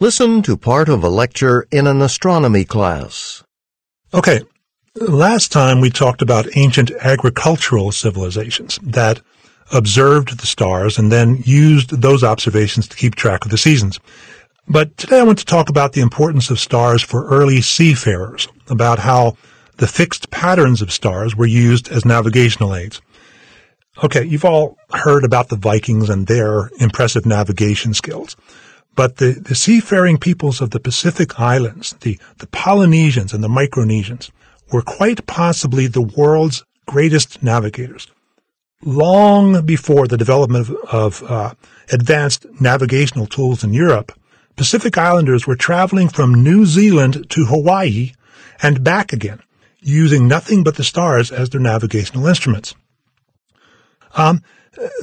Listen to part of a lecture in an astronomy class. Okay, last time we talked about ancient agricultural civilizations that observed the stars and then used those observations to keep track of the seasons. But today I want to talk about the importance of stars for early seafarers, about how the fixed patterns of stars were used as navigational aids. Okay, you've all heard about the Vikings and their impressive navigation skills. But the, the seafaring peoples of the Pacific Islands, the, the Polynesians and the Micronesians, were quite possibly the world's greatest navigators. Long before the development of, of uh, advanced navigational tools in Europe, Pacific Islanders were traveling from New Zealand to Hawaii and back again, using nothing but the stars as their navigational instruments. Um,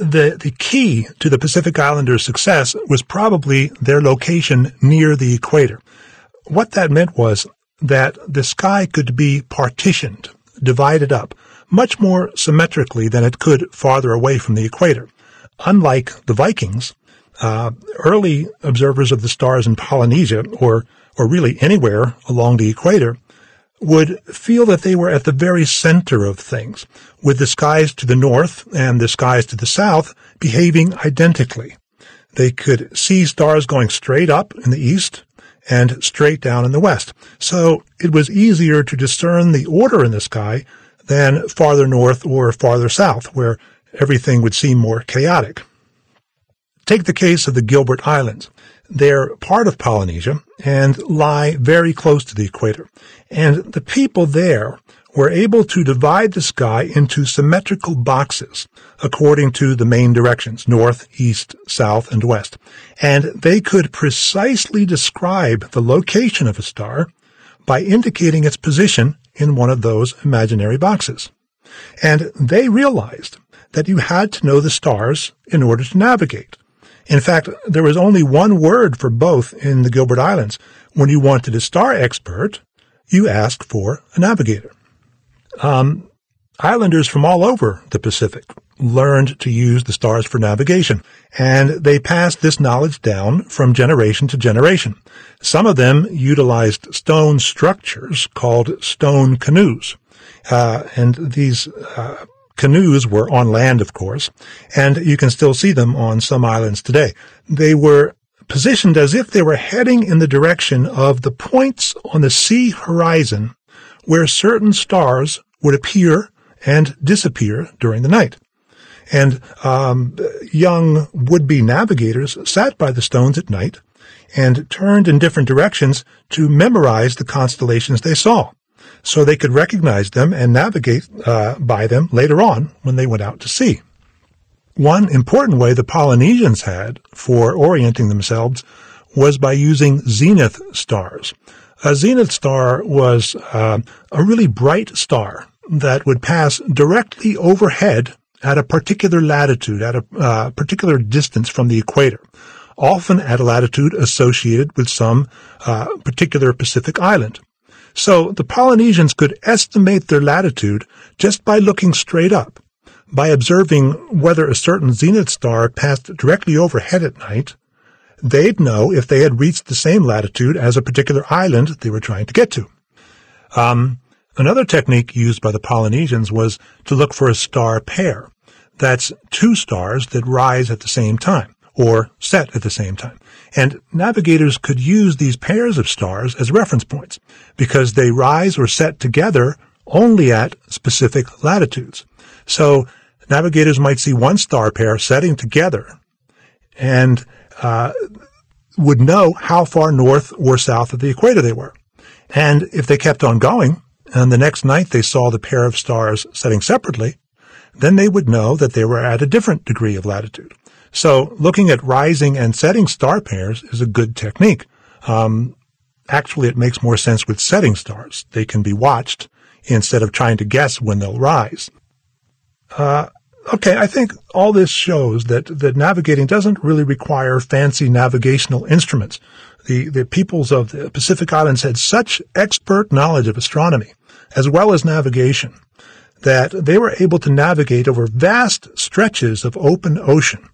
the the key to the Pacific Islanders' success was probably their location near the equator. What that meant was that the sky could be partitioned, divided up, much more symmetrically than it could farther away from the equator. Unlike the Vikings, uh, early observers of the stars in Polynesia, or or really anywhere along the equator, would feel that they were at the very center of things, with the skies to the north and the skies to the south behaving identically. They could see stars going straight up in the east and straight down in the west. So it was easier to discern the order in the sky than farther north or farther south, where everything would seem more chaotic. Take the case of the Gilbert Islands. They're part of Polynesia and lie very close to the equator. And the people there were able to divide the sky into symmetrical boxes according to the main directions, north, east, south, and west. And they could precisely describe the location of a star by indicating its position in one of those imaginary boxes. And they realized that you had to know the stars in order to navigate. In fact, there was only one word for both in the Gilbert Islands. When you wanted a star expert, you asked for a navigator. Um, islanders from all over the Pacific learned to use the stars for navigation, and they passed this knowledge down from generation to generation. Some of them utilized stone structures called stone canoes, uh, and these uh, canoes were on land, of course, and you can still see them on some islands today. They were positioned as if they were heading in the direction of the points on the sea horizon where certain stars would appear and disappear during the night. And um, young would-be navigators sat by the stones at night and turned in different directions to memorize the constellations they saw, so they could recognize them and navigate uh, by them later on when they went out to sea. One important way the Polynesians had for orienting themselves was by using zenith stars. A zenith star was uh, a really bright star that would pass directly overhead at a particular latitude, at a uh, particular distance from the equator, often at a latitude associated with some uh, particular Pacific island. So the Polynesians could estimate their latitude just by looking straight up by observing whether a certain zenith star passed directly overhead at night, they'd know if they had reached the same latitude as a particular island they were trying to get to. Um, another technique used by the Polynesians was to look for a star pair. That's two stars that rise at the same time, or set at the same time. And navigators could use these pairs of stars as reference points, because they rise or set together only at specific latitudes. So navigators might see one star pair setting together and uh, would know how far north or south of the equator they were. And if they kept on going, and the next night they saw the pair of stars setting separately, then they would know that they were at a different degree of latitude. So looking at rising and setting star pairs is a good technique. Um, actually, it makes more sense with setting stars. They can be watched instead of trying to guess when they'll rise. Uh, okay, I think all this shows that, that navigating doesn't really require fancy navigational instruments. The, the peoples of the Pacific Islands had such expert knowledge of astronomy, as well as navigation, that they were able to navigate over vast stretches of open ocean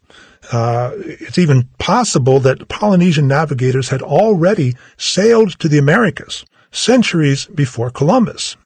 Uh, it's even possible that Polynesian navigators had already sailed to the Americas centuries before Columbus.